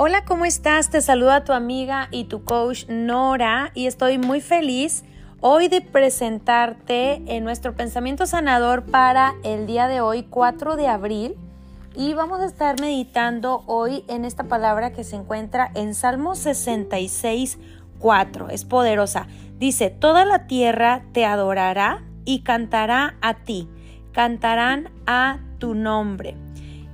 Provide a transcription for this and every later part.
Hola, ¿cómo estás? Te saluda tu amiga y tu coach Nora y estoy muy feliz hoy de presentarte en nuestro pensamiento sanador para el día de hoy, 4 de abril. Y vamos a estar meditando hoy en esta palabra que se encuentra en Salmo 66, 4. Es poderosa. Dice, toda la tierra te adorará y cantará a ti. Cantarán a tu nombre.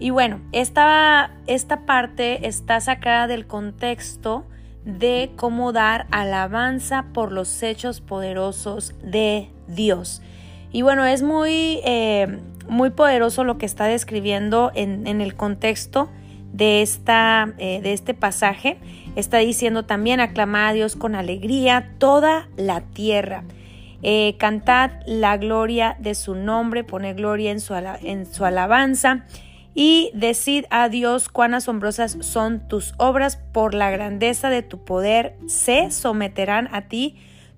Y bueno, esta, esta parte está sacada del contexto de cómo dar alabanza por los hechos poderosos de Dios. Y bueno, es muy, eh, muy poderoso lo que está describiendo en, el contexto de, esta, eh, de este pasaje. Está diciendo también, aclamad a Dios con alegría toda la tierra. Eh, cantad la gloria de su nombre, pone gloria en su, en su alabanza y decid a Dios cuán asombrosas son tus obras por la grandeza de tu poder, se someterán a ti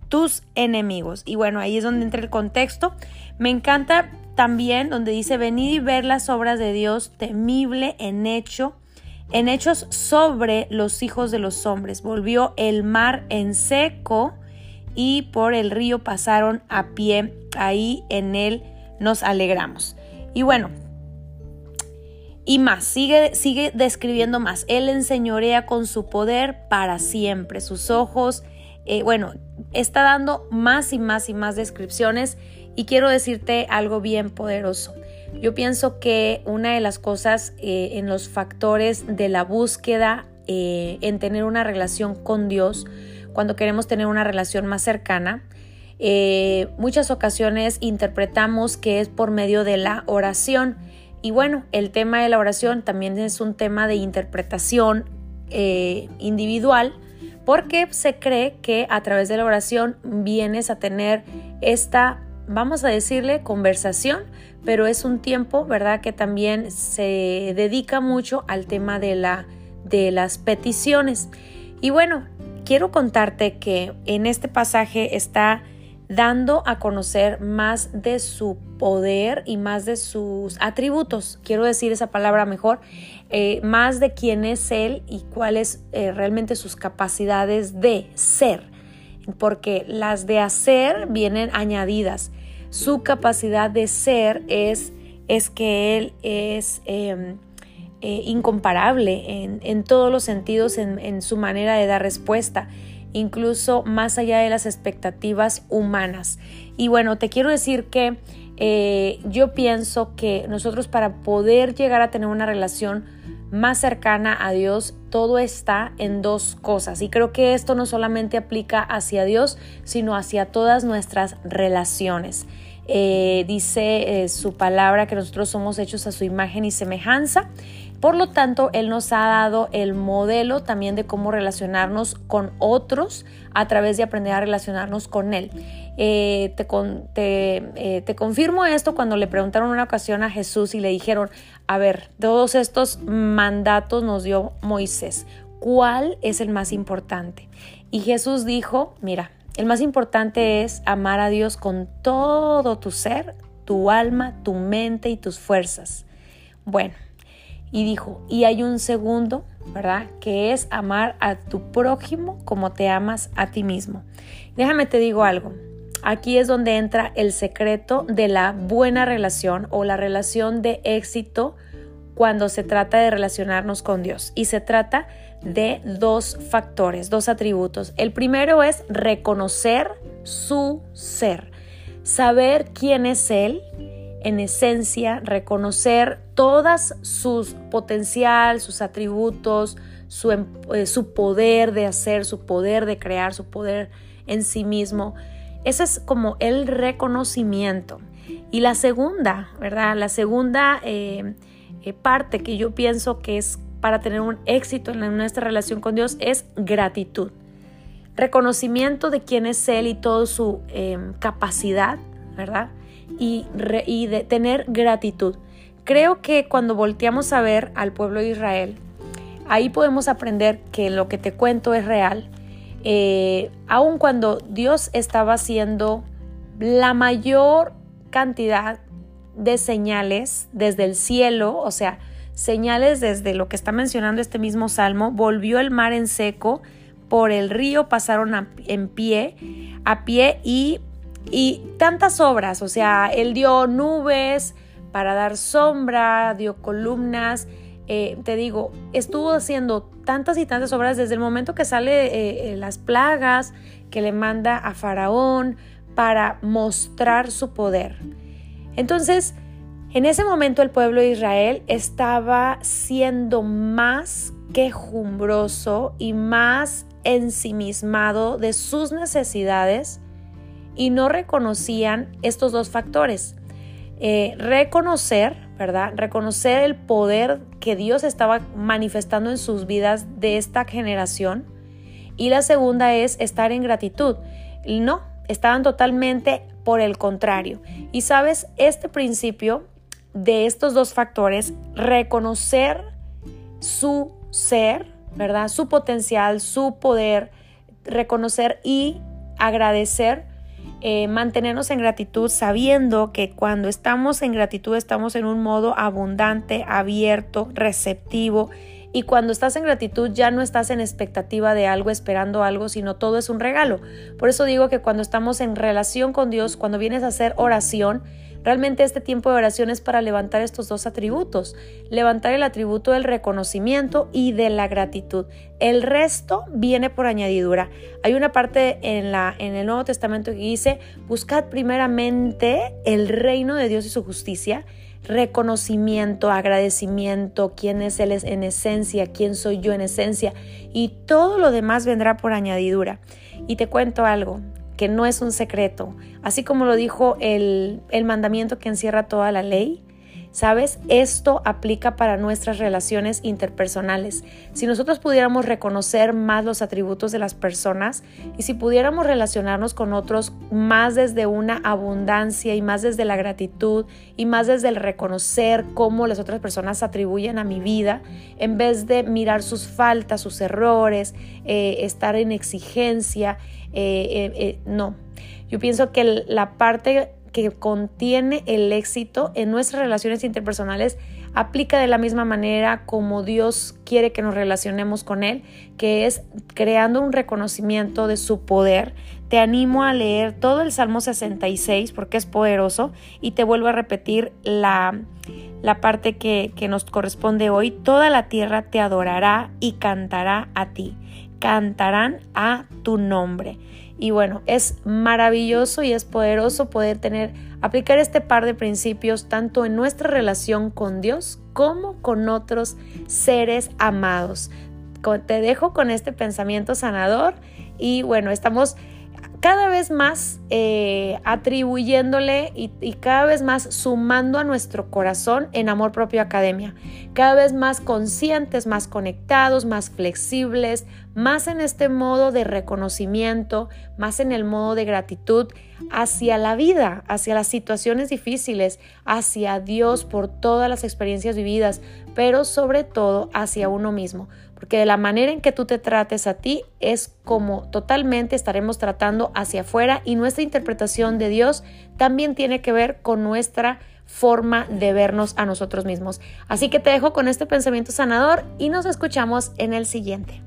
tus enemigos. Y bueno, ahí es donde entra el contexto. Me encanta también donde dice, venid y ver las obras de Dios temible en hecho, en hechos sobre los hijos de los hombres. Volvió el mar en seco y por el río pasaron a pie. Ahí en él nos alegramos. Y bueno, y más, sigue, sigue describiendo más. Él enseñorea con su poder para siempre. Sus ojos, eh, bueno, está dando más y más y más descripciones. Y quiero decirte algo bien poderoso. Yo pienso que una de las cosas eh, en los factores de la búsqueda eh, en tener una relación con Dios, cuando queremos tener una relación más cercana, muchas ocasiones interpretamos que es por medio de la oración. Y bueno, el tema de la oración también es un tema de interpretación eh, individual porque se cree que a través de la oración vienes a tener esta, vamos a decirle, conversación, pero es un tiempo, ¿verdad?, que también se dedica mucho al tema de, la, de las peticiones. Y bueno, quiero contarte que en este pasaje está dando a conocer más de su poder y más de sus atributos, quiero decir esa palabra mejor, eh, más de quién es Él y cuáles eh, realmente sus capacidades de ser, porque las de hacer vienen añadidas. Su capacidad de ser es, es que Él es em, eh, incomparable en, todos los sentidos, en, en su manera de dar respuesta incluso más allá de las expectativas humanas. Y bueno, te quiero decir que eh, yo pienso que nosotros para poder llegar a tener una relación más cercana a Dios, todo está en dos cosas. Y creo que esto no solamente aplica hacia Dios, sino hacia todas nuestras relaciones. Eh, dice eh, su palabra que nosotros somos hechos a su imagen y semejanza por lo tanto, Él nos ha dado el modelo también de cómo relacionarnos con otros a través de aprender a relacionarnos con Él. Eh, te, eh, te, confirmo esto cuando le preguntaron una ocasión a Jesús y le dijeron, a ver, todos estos mandatos nos dio Moisés, ¿cuál es el más importante? Y Jesús dijo, mira, el más importante es amar a Dios con todo tu ser, tu alma, tu mente y tus fuerzas. Bueno, y dijo, y hay un segundo, ¿verdad? Que es amar a tu prójimo como te amas a ti mismo. Déjame te digo algo. Aquí es donde entra el secreto de la buena relación o la relación de éxito cuando se trata de relacionarnos con Dios. Y se trata de dos factores, dos atributos. El primero es reconocer su ser, saber quién es Él en esencia reconocer todas sus potencial, sus atributos, su, em, eh, su, poder de hacer, su poder de crear, su poder en sí mismo. Ese es como el reconocimiento. Y la segunda, ¿verdad? La segunda eh, eh, parte que yo pienso que es para tener un éxito en nuestra relación con Dios es gratitud. Reconocimiento de quién es Él y toda su em, capacidad, ¿verdad? Y, de tener gratitud. Creo que cuando volteamos a ver al pueblo de Israel, ahí podemos aprender que lo que te cuento es real, eh, aun cuando Dios estaba haciendo la mayor cantidad de señales desde el cielo, o sea, señales desde lo que está mencionando este mismo salmo, volvió el mar en seco, por el río pasaron en pie, a pie y, y tantas obras, o sea, él dio nubes para dar sombra, dio columnas, eh, te digo, estuvo haciendo tantas y tantas obras desde el momento que sale eh, eh, las plagas que le manda a Faraón para mostrar su poder. Entonces, en ese momento el pueblo de Israel estaba siendo más quejumbroso y más ensimismado de sus necesidades y no reconocían estos dos factores. reconocer ¿verdad? Reconocer el poder que Dios estaba manifestando en sus vidas de esta generación. Y la segunda es estar en gratitud. No, estaban totalmente por el contrario. Y sabes, este principio de estos dos factores, reconocer su ser, ¿verdad? Su potencial, su poder, reconocer y agradecer eh, mantenernos en gratitud sabiendo que cuando estamos en gratitud estamos en un modo abundante, abierto, receptivo. Y cuando estás en gratitud ya no estás en expectativa de algo, esperando algo, sino todo es un regalo. Por eso digo que cuando estamos en relación con Dios, cuando vienes a hacer oración, Realmente este tiempo de oración es para levantar estos dos atributos, levantar el atributo del reconocimiento y de la gratitud. El resto viene por añadidura. Hay una parte en, la, en el Nuevo Testamento que dice, buscad primeramente el reino de Dios y su justicia reconocimiento, agradecimiento, quién es Él en esencia, quién soy yo en esencia, y todo lo demás vendrá por añadidura. Y te cuento algo, que no es un secreto, así como lo dijo el, el mandamiento que encierra toda la ley, ¿Sabes? Esto aplica para nuestras relaciones interpersonales. Si nosotros pudiéramos reconocer más los atributos de las personas y si pudiéramos relacionarnos con otros más desde una abundancia y más desde la gratitud y más desde el reconocer cómo las otras personas atribuyen a mi vida, en vez de mirar sus faltas, sus errores, eh, estar en exigencia, eh, eh, no. Yo pienso que la parte que contiene el éxito en nuestras relaciones interpersonales aplica de la misma manera como Dios quiere que nos relacionemos con Él, que es creando un reconocimiento de su poder. Te animo a leer todo el Salmo 66 porque es poderoso y te vuelvo a repetir la, la parte que, que nos corresponde hoy. Toda la tierra te adorará y cantará a ti. Cantarán a tu nombre. Y bueno, es maravilloso y es poderoso poder tener, aplicar este par de principios tanto en nuestra relación con Dios como con otros seres amados. Te dejo con este pensamiento sanador y bueno, estamos cada vez más eh, atribuyéndole y, y, cada vez más sumando a nuestro corazón en amor propio academia. Cada vez más conscientes, más conectados, más flexibles, más en este modo de reconocimiento, más en el modo de gratitud hacia la vida, hacia las situaciones difíciles, hacia Dios por todas las experiencias vividas, pero sobre todo hacia uno mismo porque de la manera en que tú te trates a ti es como totalmente estaremos tratando hacia afuera y nuestra interpretación de Dios también tiene que ver con nuestra forma de vernos a nosotros mismos. Así que te dejo con este pensamiento sanador y nos escuchamos en el siguiente.